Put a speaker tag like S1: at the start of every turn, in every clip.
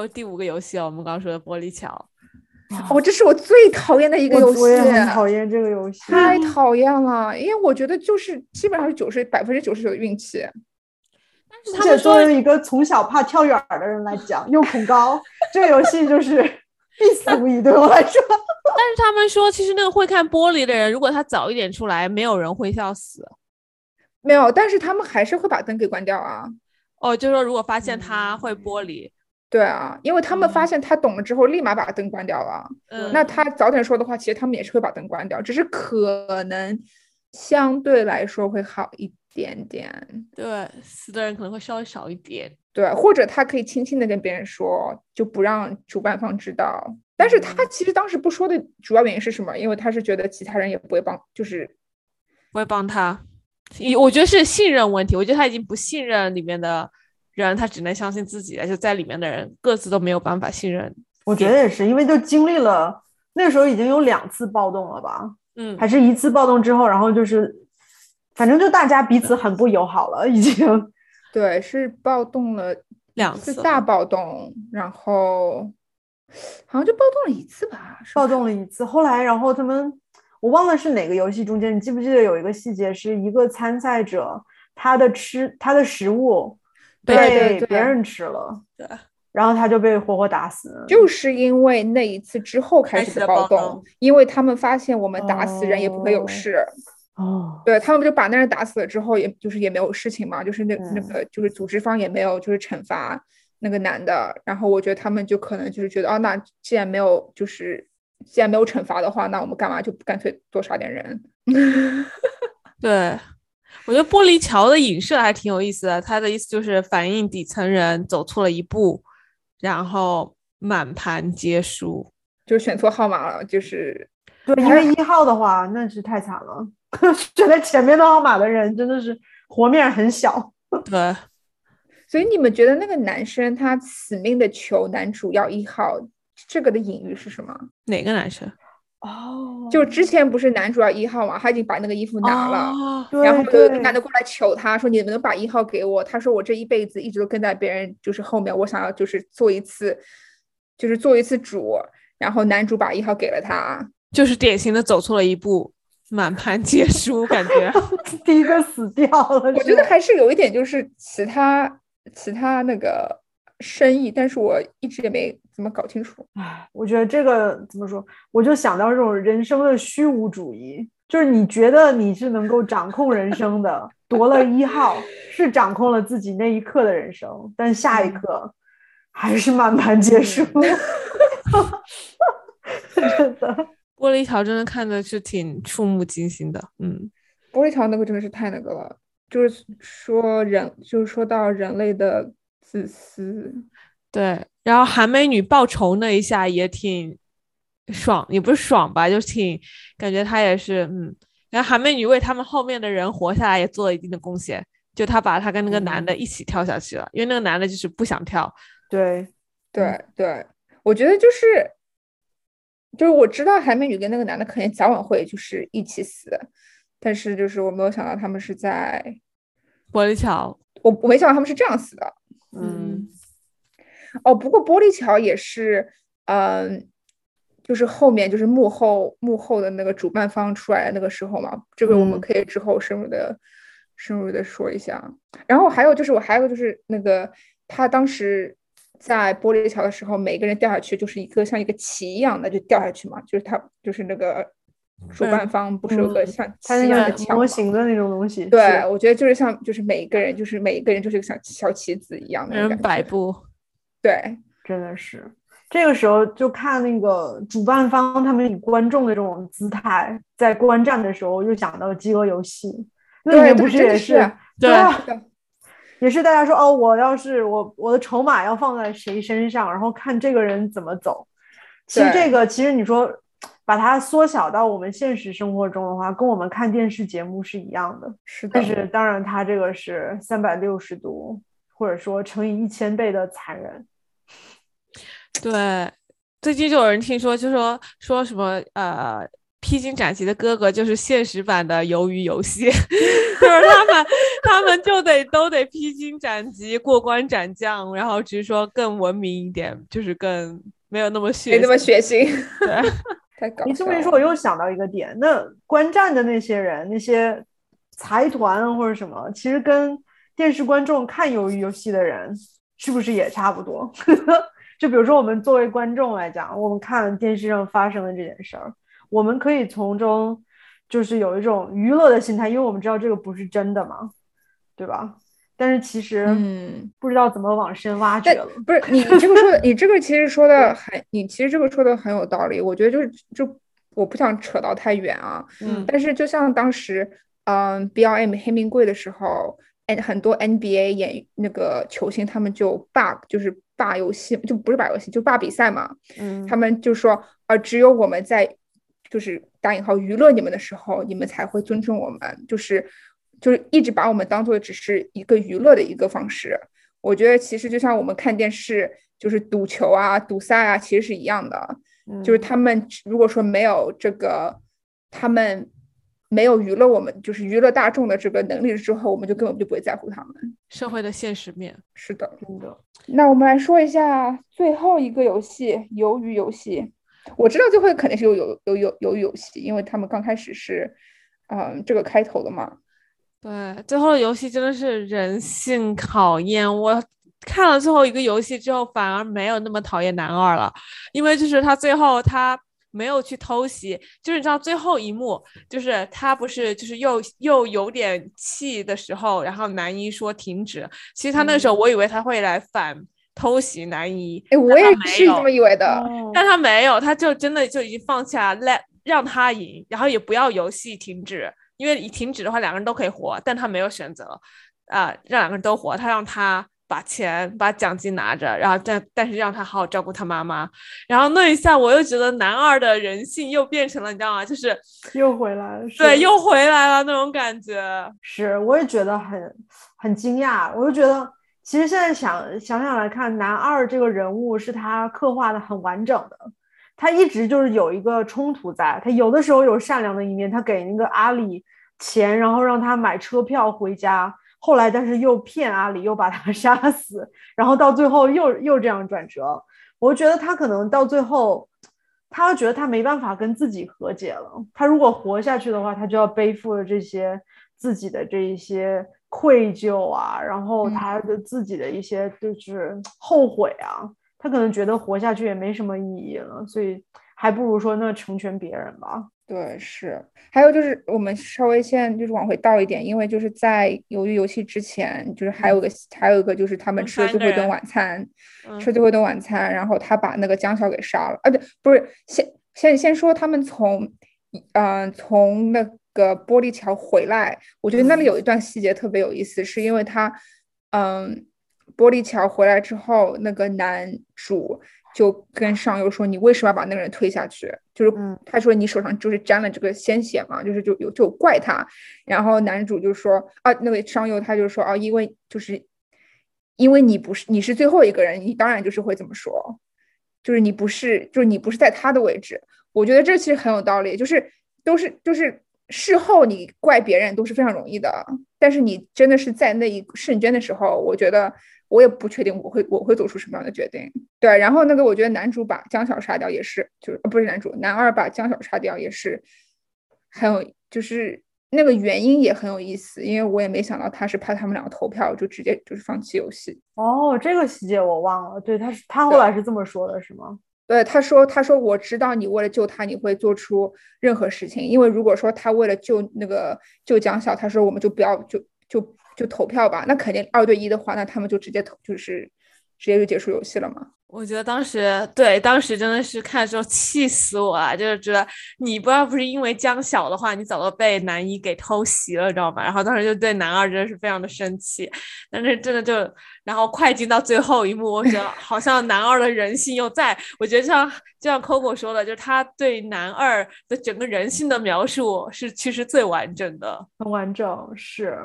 S1: 就第五个游戏哦，我们刚刚说的玻璃桥。
S2: 哦，这是我最讨厌的一个游戏，
S3: 我也很讨厌这个游戏，
S2: 太讨厌了，因为我觉得就是基本上是九十百分之九十九的运气。
S1: 但是他们
S3: 作为一个从小怕跳远的人来讲，又恐高，这个游戏就是必死无疑，对我来说。
S1: 但是他们说，其实那个会看玻璃的人，如果他早一点出来，没有人会笑死。
S2: 没有，但是他们还是会把灯给关掉啊。
S1: 哦，就是说如果发现他会玻璃。
S2: 对啊，因为他们发现他懂了之后，立马把灯关掉了。嗯，那他早点说的话，其实他们也是会把灯关掉，只是可能相对来说会好一点点。
S1: 对，死的人可能会稍微少一点。
S2: 对，或者他可以轻轻的跟别人说，就不让主办方知道。但是他其实当时不说的主要原因是什么？因为他是觉得其他人也不会帮，就是
S1: 不会帮他。我觉得是信任问题。我觉得他已经不信任里面的。人他只能相信自己，就在里面的人各自都没有办法信任。
S3: 我觉得也是，因为就经历了那时候已经有两次暴动了吧？嗯，还是一次暴动之后，然后就是反正就大家彼此很不友好了，已经。
S2: 对，是暴动了
S1: 两次，
S2: 大暴动，然后好像就暴动了一次吧？
S3: 暴动了一次，后来然后他们我忘了是哪个游戏中间，你记不记得有一个细节，是一个参赛者他的吃他的食物。被别人吃了，
S1: 对，
S3: 然后他就被活活打死。
S2: 就是因为那一次之后开始的暴动，因为他们发现我们打死人也不会有事。
S3: 哦，
S2: 对他们就把那人打死了之后，也就是也没有事情嘛，就是那那个就是组织方也没有就是惩罚那个男的。然后我觉得他们就可能就是觉得，哦，那既然没有就是既然没有惩罚的话，那我们干嘛就干脆多杀点人？
S1: 对。我觉得玻璃桥的影射还挺有意思的，他的意思就是反映底层人走错了一步，然后满盘皆输，
S2: 就选错号码了，就是
S3: 对，因为一号的话那是太惨了，选在前面的号码的人真的是活面很小。
S1: 对，
S2: 所以你们觉得那个男生他死命的求男主要一号，这个的隐喻是什么？
S1: 哪个男生？
S3: 哦，
S2: 就之前不是男主要一号嘛，他已经把那个衣服拿了，然后男的过来求他说：“你能不能把一号给我？”他说：“我这一辈子一直都跟在别人就是后面，我想要就是做一次，就是做一次主。”然后男主把一号给了他，
S1: 就是典型的走错了一步，满盘皆输，感觉
S3: 第一个死掉了。
S2: 我觉得还是有一点就是其他其他那个。深意，但是我一直也没怎么搞清楚。
S3: 唉，我觉得这个怎么说，我就想到这种人生的虚无主义，就是你觉得你是能够掌控人生的，夺了一号是掌控了自己那一刻的人生，但下一刻还是满盘皆输。真的，
S1: 玻璃桥真的看的是挺触目惊心的。嗯，
S2: 玻璃桥那个真的是太那个了，就是说人，就是说到人类的。自私，
S1: 对，然后韩美女报仇那一下也挺爽，也不是爽吧，就挺感觉她也是，嗯，然后韩美女为他们后面的人活下来也做了一定的贡献，就她把她跟那个男的一起跳下去了，因为那个男的就是不想跳。
S3: 对，
S2: 对，对，我觉得就是，就是我知道韩美女跟那个男的肯定早晚会就是一起死，但是就是我没有想到他们是在
S1: 玻璃桥，
S2: 我我没想到他们是这样死的。
S1: 嗯，
S2: 哦，不过玻璃桥也是，嗯，就是后面就是幕后幕后的那个主办方出来的那个时候嘛，这个我们可以之后深入的深入的说一下。然后还有就是我还有就是那个他当时在玻璃桥的时候，每个人掉下去就是一个像一个旗一样的就掉下去嘛，就是他就是那个。主办方不是有个像旗一样的
S3: 模型的那种东西？
S2: 对，我觉得就是像，就是每一个人，就是每一个人就是个像小棋子一样的
S1: 人摆布。
S2: 对，
S3: 真的是这个时候就看那个主办方他们以观众的这种姿态在观战的时候，又想到饥饿游戏，那里面不是也是
S1: 对，
S3: 也是大家说哦，我要是我我的筹码要放在谁身上，然后看这个人怎么走。其实这个其实你说。把它缩小到我们现实生活中的话，跟我们看电视节目是一样的。
S2: 是的，
S3: 但是当然，它这个是三百六十度，或者说乘以一千倍的残忍。
S1: 对，最近就有人听说，就说说什么呃，披荆斩棘的哥哥就是现实版的鱿鱼游戏，就是他们他们就得都得披荆斩棘、过关斩将，然后只是说更文明一点，就是更没有那么血，
S2: 没那么血腥。
S1: 对，
S2: 太搞
S3: 你这么一说，我又想到一个点，那观战的那些人，那些财团或者什么，其实跟电视观众看鱿鱼游戏的人，是不是也差不多？就比如说我们作为观众来讲，我们看电视上发生的这件事儿，我们可以从中就是有一种娱乐的心态，因为我们知道这个不是真的嘛，对吧？但是其实，
S2: 嗯，
S3: 不知道怎么往深挖掘了。
S2: 不是你这个说的，你这个其实说的很，你其实这个说的很有道理。我觉得就是就我不想扯到太远啊，
S1: 嗯
S2: 但是就像当时，嗯，B L M 黑名贵的时候，N 很多 N B A 演那个球星他们就罢，就是罢游戏，就不是罢游戏，就罢比赛嘛。
S1: 嗯，
S2: 他们就说，呃，只有我们在就是打引号娱乐你们的时候，你们才会尊重我们，就是就是一直把我们当做只是一个娱乐的一个方式。我觉得其实就像我们看电视，就是赌球啊、赌赛啊，其实是一样的。就是
S3: 嗯
S2: 他们如果说没有这个，他们没有娱乐我们，就是娱乐大众的这个能力之后，我们就根本就不会在乎他们。
S1: 社会的现实面。
S2: 是的，
S3: 真的，
S2: 那我们来说一下最后一个游戏——鱿鱼游戏。我知道最后肯定是有有有有鱿鱼游戏，因为他们刚开始是，嗯，这个开头的嘛。
S1: 对，最后的游戏真的是人性考验。我看了最后一个游戏之后，反而没有那么讨厌男二了，因为就是他最后他没有去偷袭，就是你知道最后一幕，就是他不是就是又又有点气的时候，然后男一说停止，其实他那个时候我以为他会来反偷袭男一，
S2: 哎，我也是这么以为的。
S3: 哦。
S1: 但他没有，他就真的就已经放下，let 让他赢，然后也不要游戏停止，因为你停止的话，两个人都可以活，但他没有选择，啊、让两个人都活，他让他把钱把奖金拿着，然后但但是让他好好照顾他妈妈，然后那一下我又觉得男二的人性又变成了，你知道吗？就是
S3: 又回来了，
S1: 对，又回来了那种感觉，
S3: 是，我也觉得很很惊讶。我就觉得，其实现在想想想来看，男二这个人物是他刻画的很完整的，他一直就是有一个冲突在，他有的时候有善良的一面，他给那个阿里钱，然后让他买车票回家，后来但是又骗阿里，又把他 杀死，然后到最后又又这样转折。我觉得他可能到最后，他觉得他没办法跟自己和解了。他如果活下去的话，他就要背负了这些自己的这一些愧疚啊，然后
S2: 嗯
S3: 他的自己的一些就是后悔啊。他可能觉得活下去也没什么意义了，所以还不如说那成全别人吧。
S2: 对，是。还有就是，我们稍微先就是往回倒一点，因为就是在鱿鱼游戏之前，就是还有个还有一个就是他们
S1: 嗯
S2: 吃了最后一顿晚餐，
S1: 嗯
S2: 吃最后一顿晚餐，然后他把那个江晓给杀了。啊，对，不是，先先先说他们从，嗯、从那个玻璃桥回来，我觉得那里有一段细节特别有意思，是因为他，嗯，玻璃桥回来之后，那个男主就跟上游说：“你为什么要把那个人推下去？”就是
S3: 嗯
S2: 他说：“你手上就是沾了这个鲜血嘛，就是就有就有怪他。”然后男主就说：“啊，那位上游他就说啊，因为就是因为你不是你是最后一个人，你当然就是会这么说，就是你不是就是你不是在他的位置。我觉得这其实很有道理，就是都是就是事后你怪别人都是非常容易的，但是你真的是在那一瞬间的时候，我觉得我也不确定我会我会做出什么样的决定。对，然后那个我觉得男主把江晓杀掉也是，就是、呃、不是男主，男二把江晓杀掉也是很有，就是那个原因也很有意思，因为我也没想到他是怕他们两个投票就直接就是放弃游戏。
S3: 哦，这个细节我忘了。对，他是他后来是这么说的，是吗？
S2: 对，他说：“他说我知道你为了救他，你会做出任何事情。因为如果说他为了救那个救江晓，他说我们就不要就就就投票吧，那肯定二对一的话，那他们就直接投，就是直接就结束游戏了嘛。
S1: 我觉得当时对，当时真的是看的时候气死我了，就是觉得你不要不是因为江小的话，你早都被男一给偷袭了，知道吗？然后当时就对男二真的是非常的生气，但是真的就，然后快进到最后一幕，我觉得好像男二的人性又在，我觉得像就像 Coco 说的，就是他对男二的整个人性的描述是其实最完整的。
S3: 很完整是，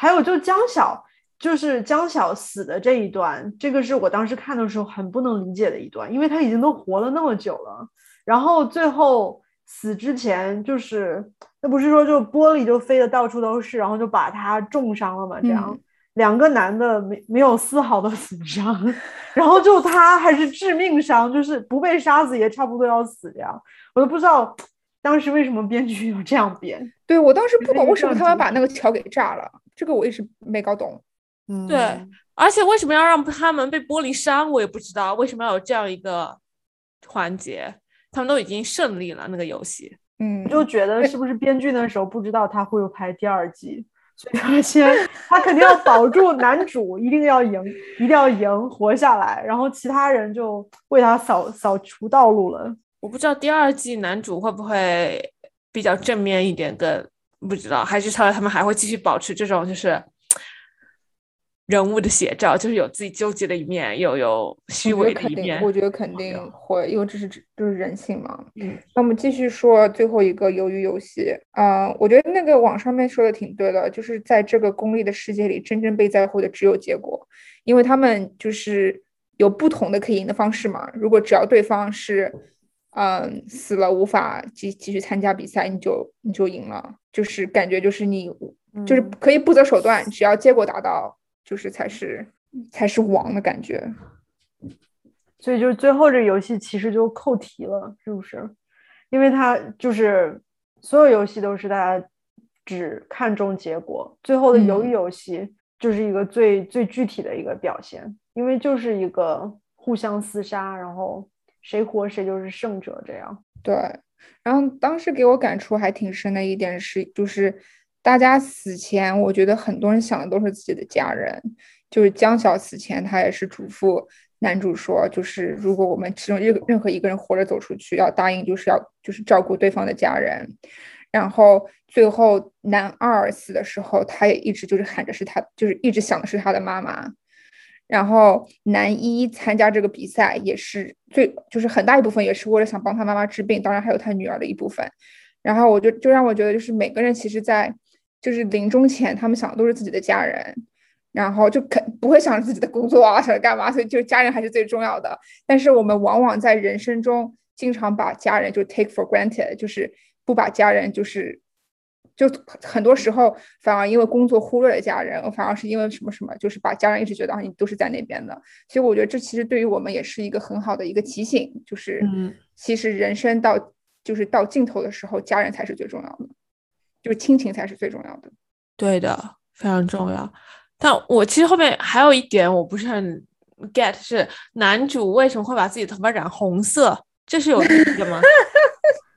S3: 还有就江晓，就是江晓死的这一段，这个是我当时看的时候很不能理解的一段，因为他已经都活了那么久了，然后最后死之前就是那不是说就玻璃就飞的到处都是，然后就把他重伤了嘛？这样两个男的没没有丝毫的死伤，然后就他还是致命伤，就是不被杀死也差不多要死这样，我都不知道当时为什么编剧要这样编。
S2: 对我当时不懂为什么他们把那个桥给炸了，这个我一直没搞懂。
S3: 嗯，
S1: 对，而且为什么要让他们被玻璃伤，我也不知道为什么要有这样一个环节。他们都已经胜利了那个游戏，
S2: 嗯，
S3: 就觉得是不是编剧那时候不知道他会有拍第二季，所以他先 他肯定要保住男主，一定要赢，一定要赢活下来，然后其他人就为他扫扫除道路了。
S1: 我不知道第二季男主会不会比较正面一点，跟不知道还是他他们还会继续保持这种就是。人物的写照就是有自己纠结的一面，又有虚伪的一面。
S2: 我觉得肯定会，因为这是就是人性嘛。嗯，那我们继续说最后一个鱿鱼游戏。啊，我觉得那个网上面说的挺对的，就是在这个功利的世界里，真正被在乎的只有结果，因为他们就是有不同的可以赢的方式嘛。如果只要对方是，嗯，死了无法继继续参加比赛，你就你就赢了，就是感觉就是你就是可以不择手段，只要结果达到。就是才是才是王的感觉，
S3: 所以就是最后这游戏其实就扣题了，是不是？因为它就是所有游戏都是大家只看重结果，最后的鱿鱼游戏就是一个最最具体的一个表现，因为就是一个互相厮杀，然后谁活谁就是胜者这样。
S2: 对，然后当时给我感触还挺深的一点是，就是。大家死前，我觉得很多人想的都是自己的家人。就是江晓死前，他也是嘱咐男主说，就是如果我们其中任任何一个人活着走出去，要答应就是要就是照顾对方的家人。然后最后男二死的时候，他也一直就是喊着是他，就是一直想的是他的妈妈。然后男一参加这个比赛也是最就是很大一部分也是为了想帮他妈妈治病，当然还有他女儿的一部分。然后我就就让我觉得就是每个人其实，在就是临终前，他们想的都是自己的家人，然后就肯不会想着自己的工作啊，想着干嘛，所以就家人还是最重要的。但是我们往往在人生中经常把家人就 take for granted，就是不把家人就是就很多时候反而因为工作忽略了家人，反而是因为什么什么，就是把家人一直觉得啊你都是在那边的。所以我觉得这其实对于我们也是一个很好的一个提醒，就是其实人生到就是到尽头的时候，家人才是最重要的。就是亲情才是最重要的，
S1: 对的，非常重要。但我其实后面还有一点我不是很 get，是男主为什么会把自己头发染红色？这是有意义的吗？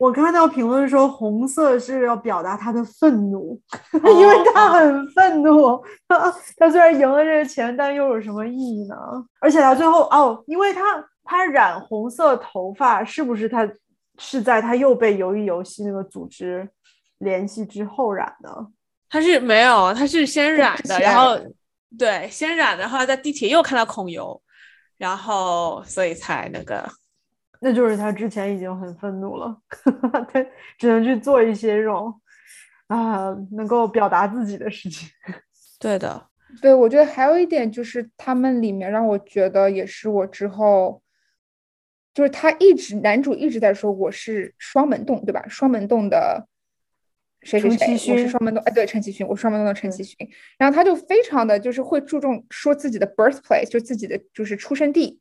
S3: 我看到评论说红色是要表达他的愤怒，因为他很愤怒。他虽然赢了这个钱，但又有什么意义呢？而且他最后哦，因为他他染红色头发，是不是他？是在他又被鱿鱼游戏那个组织联系之后染的，
S1: 他是没有，他是先染的，然后对，先染的，后来在地铁又看到孔游，然后所以才那个，
S3: 那就是他之前已经很愤怒了，他只能去做一些这种啊能够表达自己的事情。
S1: 对的，
S2: 对，我觉得还有一点就是他们里面让我觉得也是我之后。就是他一直男主一直在说我是双门洞，对吧？双门洞的谁谁谁，我是双门洞，哎，对，陈其勋，我是双门洞的陈其勋。然后他就非常的就是会注重说自己的 birthplace，就自己的就是出生地。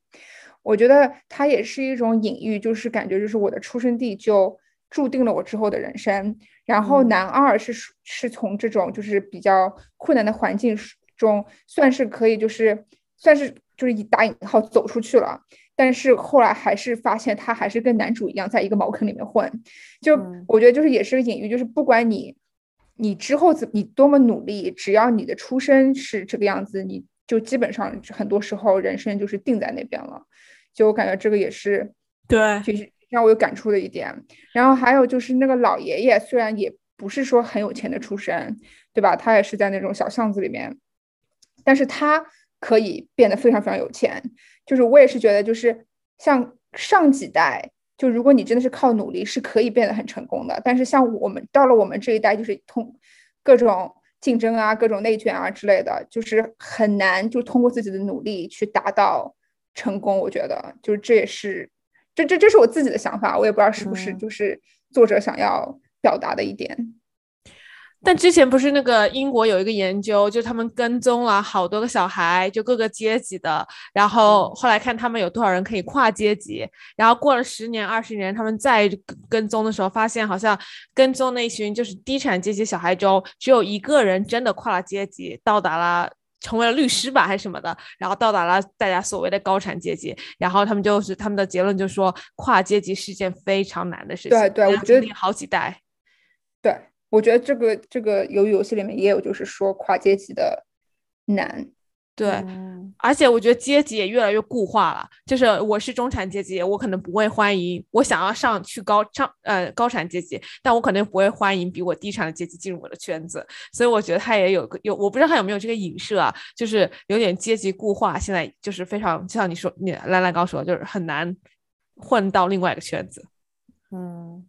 S2: 我觉得它也是一种隐喻，就是感觉就是我的出生地就注定了我之后的人生。然后男二是是从这种就是比较困难的环境中，算是可以就是算是就是以打引号走出去了。但是后来还是发现他还是跟男主一样，在一个茅坑里面混。就我觉得就是也是个隐喻，就是不管你你之后怎你多么努力，只要你的出身是这个样子，你就基本上很多时候人生就是定在那边了。就我感觉这个也是
S1: 对，
S2: 就是让我有感触的一点。然后还有就是那个老爷爷，虽然也不是说很有钱的出身，对吧？他也是在那种小巷子里面，但是他可以变得非常非常有钱。就是我也是觉得，就是像上几代，就如果你真的是靠努力，是可以变得很成功的。但是像我们到了我们这一代，就是通各种竞争啊、各种内卷啊之类的，就是很难就通过自己的努力去达到成功。我觉得，就是这也是这这这是我自己的想法，我也不知道是不是
S3: 嗯
S2: 就是作者想要表达的一点。
S1: 但之前不是那个英国有一个研究，就他们跟踪了好多个小孩，就各个阶级的，然后后来看他们有多少人可以跨阶级，然后过了十年、二十年，他们再跟跟踪的时候，发现好像跟踪那群就是低产阶级小孩中，只有一个人真的跨了阶级，到达了。成为了律师吧，还是什么的，然后到达了大家所谓的高产阶级，然后他们就是他们的结论就说，跨阶级是件非常难的事情，
S2: 对对我觉得
S1: 好几代，
S2: 对，我觉得这个这个由于游戏里面也有，就是说跨阶级的难。
S1: 对，
S3: 嗯
S1: 而且我觉得阶级也越来越固化了。就是我是中产阶级，我可能不会欢迎我想要上去高上呃高产阶级，但我可能不会欢迎比我低产的阶级进入我的圈子。所以我觉得他也有个有，我不知道他有没有这个影射啊，就是有点阶级固化。现在就是非常就像你说，你兰兰刚说，就是很难混到另外一个圈子。
S3: 嗯，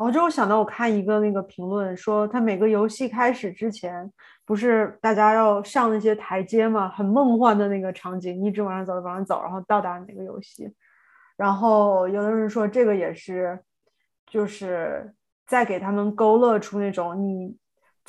S3: 我就想到我看一个那个评论说，他每个游戏开始之前，不是大家要上那些台阶嘛，很梦幻的那个场景，一直往上走，往上走，然后到达哪个游戏。然后有的人说这个也是，就是在给他们勾勒出那种你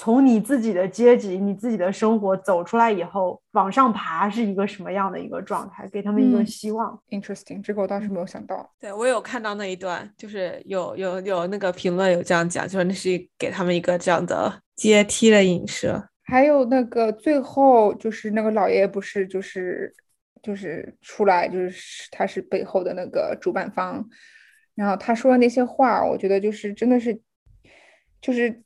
S3: 从你自己的阶级、你自己的生活走出来以后，往上爬是一个什么样的一个状态，给他们一个
S2: 嗯
S3: 希望。
S2: Interesting，这个我倒是没有想到。
S1: 对我有看到那一段，就是有有有那个评论有这样讲，就是那是给他们一个这样的阶梯的影射。
S2: 还有那个最后就是那个老爷爷不是就是就是出来就是他是背后的那个主办方，然后他说的那些话，我觉得就是真的是就是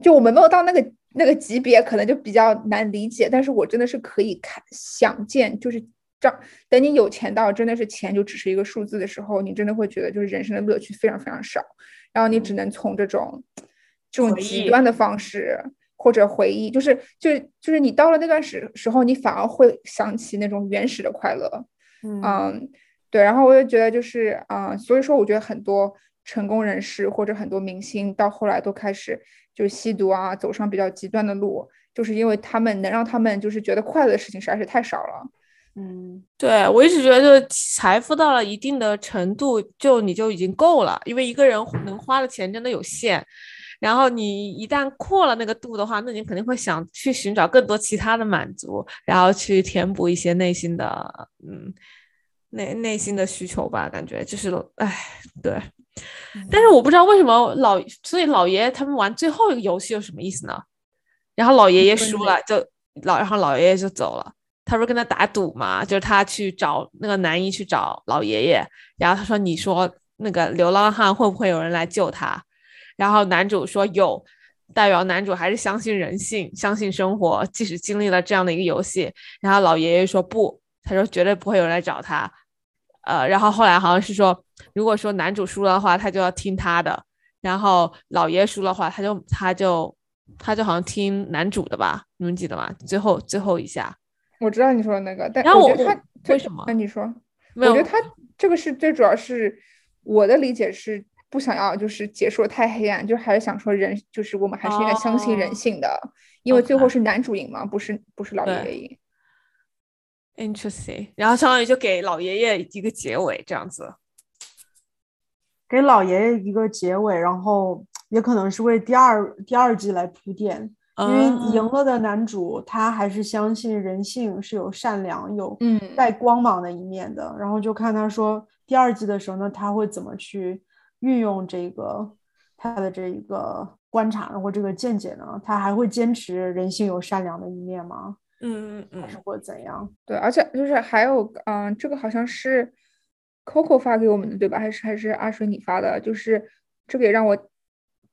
S2: 就我们没有到那个那个级别，可能就比较难理解，但是我真的是可以看想见，就是这等你有钱到真的是钱就只是一个数字的时候，你真的会觉得就是人生的乐趣非常非常少，然后你只能从这种这种极端的方式。或者回忆，就是就是就是你到了那段时时候，你反而会想起那种原始的快乐，
S3: 嗯
S2: 嗯，对。然后我就觉得就是啊、所以说我觉得很多成功人士或者很多明星到后来都开始就是吸毒啊，走上比较极端的路，就是因为他们能让他们就是觉得快乐的事情实在是太少了。
S3: 嗯
S1: 对我一直觉得，就是财富到了一定的程度，就你就已经够了，因为一个人能花的钱真的有限。然后你一旦扩了那个度的话，那你肯定会想去寻找更多其他的满足，然后去填补一些内心的，嗯，内内心的需求吧。感觉就是，哎，对。但是我不知道为什么老，所以老爷爷他们玩最后一个游戏有什么意思呢？然后老爷爷输了，就老，然后老爷爷就走了。他不是跟他打赌嘛，就是他去找那个男一去找老爷爷，然后他说：“你说那个流浪汉会不会有人来救他？”然后男主说有，代表男主还是相信人性，相信生活，即使经历了这样的一个游戏。然后老爷爷说不，他说绝对不会有人来找他。呃，然后后来好像是说，如果说男主输了的话，他就要听他的；然后老爷输了的话，他就他就他就好像听男主的吧？你们记得吗？最后最后一下，
S2: 我知道你说的那个，但
S1: 然后我
S2: 我觉得他
S1: 为什么
S2: 那你说，我觉得他这个是最主要是我的理解是不想要就是结束太黑暗，就还是想说人就是我们还是应该相信人
S1: 哦
S2: 性的，因为最后是男主赢嘛，不是不是老爷爷赢。
S1: interesting，然后相当于就给老爷爷一个结尾这样子。
S3: 给老爷爷一个结尾，然后也可能是为第二第二季来铺垫，因为赢
S1: 啊
S3: 了的男主他还是相信人性是有善良、有
S2: 嗯
S3: 带光芒的一面的，然后就看他说第二季的时候呢，他会怎么去运用这个他的这一个观察呢，或这个见解呢？他还会坚持人性有善良的一面吗？
S1: 嗯嗯嗯，
S3: 还是会怎样？
S2: 对，而且就是还有，嗯，这个好像是 Coco 发给我们的，对吧？还是还是阿水你发的？就是这个也让我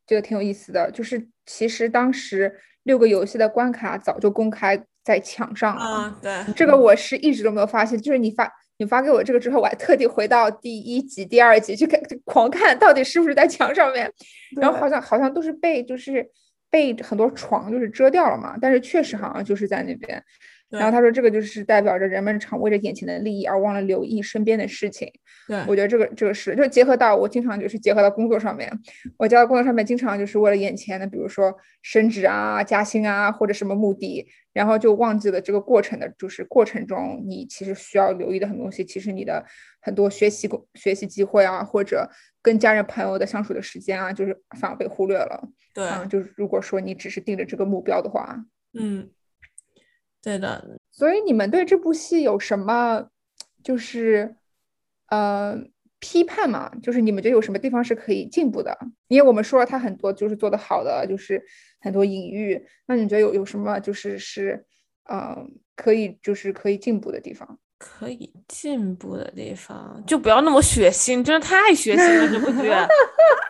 S2: 觉得挺有意思的。就是其实当时六个游戏的关卡早就公开在墙上了，
S1: 啊对，
S2: 这个我是一直都没有发现。就是你发你发给我这个之后，我还特地回到第一集、第二集去看，狂看到底是不是在墙上面。然后好像好像都是被就是被很多床就是遮掉了嘛，但是确实好像就是在那边。然后他说这个就是代表着人们常为着眼前的利益而忘了留意身边的事情。
S1: 对，
S2: 我觉得这个这个是就结合到我经常就是结合到工作上面，我交到工作上面经常就是为了眼前的，比如说升职啊、加薪啊或者什么目的，然后就忘记了这个过程的，就是过程中你其实需要留意的很多东西，其实你的很多学习工学习机会啊，或者跟家人朋友的相处的时间啊，就是反而被忽略了。
S1: 对，
S2: 嗯，就是如果说你只是定着这个目标的话，
S1: 嗯，对的。
S2: 所以你们对这部戏有什么就是呃批判嘛？就是你们觉得有什么地方是可以进步的？因为我们说了它很多就是做的好的，就是很多隐喻。那你觉得有有什么就是是呃可以就是可以进步的地方？
S1: 可以进步的地方，就不要那么血腥，真的太血腥了这部剧。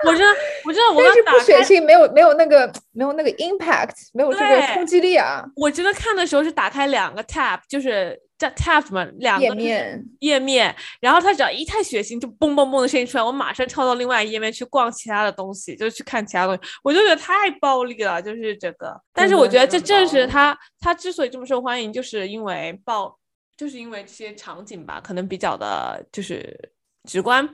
S1: 我真的，我真的，我
S2: 但是
S1: 刚打开，
S2: 不血腥，没有没有那个没有那个 impact，没有这个冲击力啊。
S1: 我真的看的时候是打开两个 tab，就是叫 tab 什么两个
S2: 页面
S1: 页面，然后它只要一太血腥，就嘣嘣嘣的声音出来，我马上跳到另外一页面去逛其他的东西，就去看其他东西，我就觉得太暴力了，就是这个。但是我觉得这正是它它之所以这么受欢迎，就是因为暴，就是因为这些场景吧，可能比较的就是直观。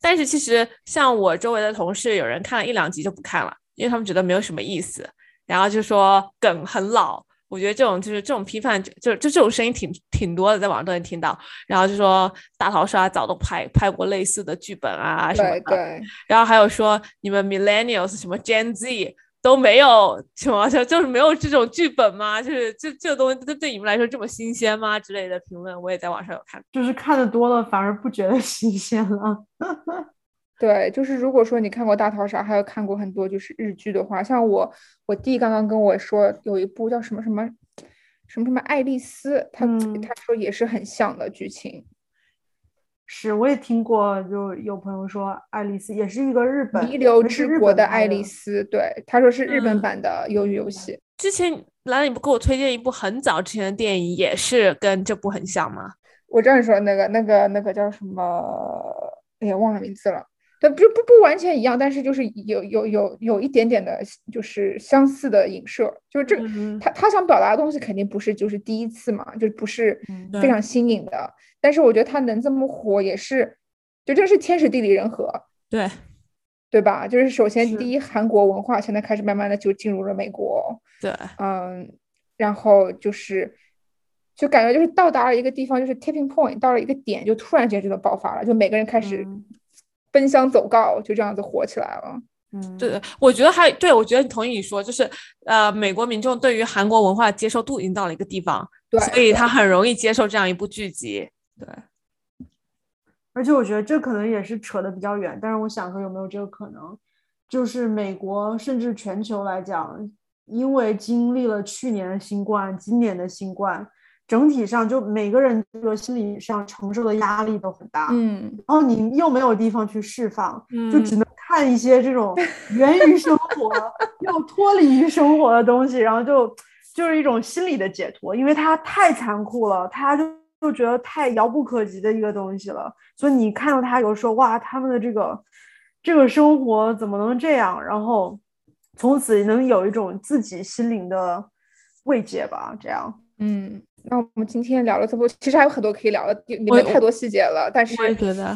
S1: 但是其实像我周围的同事，有人看了一两集就不看了，因为他们觉得没有什么意思，然后就说梗很老。我觉得这种就是这种批判，就就就这种声音挺挺多的，在网上都能听到。然后就说大逃杀早都拍拍过类似的剧本啊什么的，
S2: 对对，
S1: 然后还有说你们 millennials 什么 Gen Z 都没有什么，就就是没有这种剧本吗？就是这这个东西对对你们来说这么新鲜吗？之类的评论，我也在网上有看。
S3: 就是看的多了，反而不觉得新鲜了。
S2: 对，就是如果说你看过《大逃杀》，还有看过很多就是日剧的话，像我我弟刚刚跟我说有一部叫什么什么什么什么爱丽丝，他、
S3: 嗯
S2: 他说也是很像的剧情，
S3: 是，我也听过，就有朋友说爱丽丝也是一个日本
S2: 弥留之国的爱丽丝，对，他说是日本
S1: 嗯
S2: 版的鱿鱼游戏。
S1: 之前兰你不给我推荐一部很早之前的电影，也是跟这部很像吗？
S2: 我知道你说的那个那个那个叫什么，哎呀忘了名字了。但，不不不完全一样，但是就是有有有有一点点的，就是相似的影射，就是这他他想表达的东西肯定不是就是第一次嘛，就不是非常新颖的。但是我觉得他能这么火，也是就真是天时地利人和，
S1: 对，
S2: 对吧？就是首先第一，韩国文化现在开始慢慢的就进入了美国，
S1: 对，
S2: 嗯，然后就是就感觉就是到达了一个地方，就是 tipping point，到了一个点，就突然间就能爆发了，就每个人开始
S3: 嗯
S2: 奔相走告，就这样子火起来了。
S3: 嗯，
S1: 对，我觉得还对，我觉得同意你说，就是呃，美国民众对于韩国文化的接受度已经到了一个地方，
S2: 对，
S1: 所以他很容易接受这样一部剧集。对，
S3: 而且我觉得这可能也是扯得比较远，但是我想说有没有这个可能，就是美国甚至全球来讲，因为经历了去年的新冠、今年的新冠，整体上就每个人这个心理上承受的压力都很大，
S2: 嗯，
S3: 然后你又没有地方去释放，就
S1: 嗯
S3: 只能看一些这种源于生活 又脱离于生活的东西，然后就就是一种心理的解脱，因为它太残酷了，它就就觉得太遥不可及的一个东西了，所以你看到他有时候哇，他们的这个这个生活怎么能这样？然后从此能有一种自己心灵的慰藉吧，这样。
S2: 嗯，那我们今天聊了这么多，其实还有很多可以聊的，里面太多细节了。但是
S1: 我也觉得，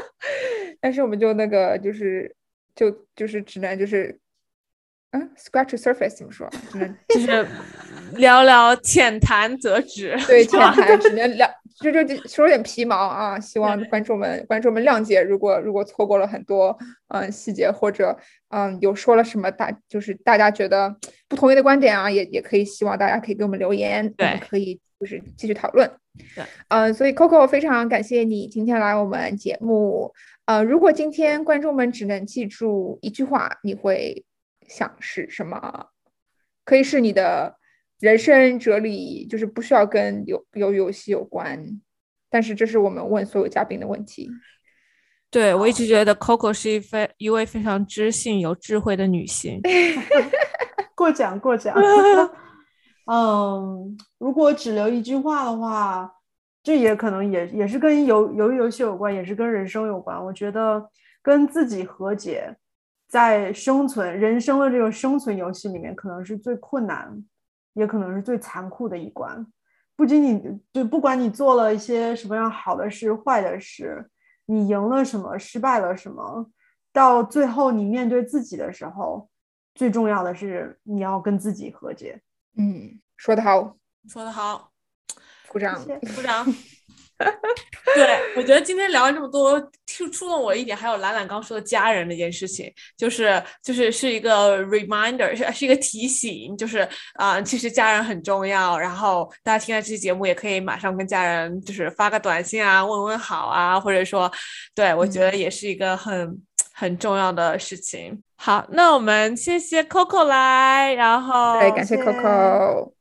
S2: 但是我们就那个就是就就是只能就是嗯，scratch the surface 怎么说？只能
S1: 就是聊聊浅谈则止，
S2: 对浅谈，只能聊就就说点皮毛啊。希望观众们观众们谅解，如果如果错过了很多嗯细节，或者嗯有说了什么大就是大家觉得不同意的观点啊，也也可以希望大家可以给我们留言，
S1: 对
S2: 可以就是继续讨论。
S1: 对，
S2: 嗯，所以 Coco 非常感谢你今天来我们节目。呃，如果今天观众们只能记住一句话，你会想是什么？可以是你的人生哲理，就是不需要跟有有游戏有关，但是这是我们问所有嘉宾的问题。
S1: 对我一直觉得 Coco 是一非一位非常知性、有智慧的女性。
S3: 过奖过奖。嗯，如果只留一句话的话，这也可能也也是跟游游游戏有关，也是跟人生有关。我觉得跟自己和解，在生存人生的这个生存游戏里面，可能是最困难，也可能是最残酷的一关。不仅你就不管你做了一些什么样好的事、坏的事，你赢了什么、失败了什么，到最后你面对自己的时候，最重要的是你要跟自己和解。
S2: 嗯，说得好，
S1: 说得好，
S2: 鼓掌，
S1: 鼓掌。对，我觉得今天聊了这么多，触触动我一点，还有兰兰刚说的家人那件事情，就是就是是一个 reminder，是是一个提醒，就是啊、其实家人很重要。然后大家听了这期节目，也可以马上跟家人就是发个短信啊，问问好啊，或者说，对我觉得也是一个很很重要的事情。好，那我们谢谢 Coco 来，然后
S2: 对，感谢
S3: 谢
S2: Coco，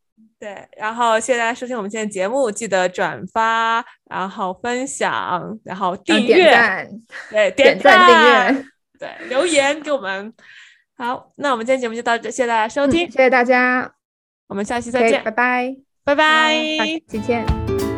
S1: 对，然后谢谢大家收听我们今天的节目，记得转发，然后分享，然后订阅，
S2: 赞，
S1: 对，
S2: 点赞订阅，
S1: 对，留言给我们。好，那我们今天节目就到这，谢谢大家收听，
S2: 嗯谢谢大家
S1: 我们下期再见，
S2: 拜拜，
S1: 拜拜。
S2: 下期见。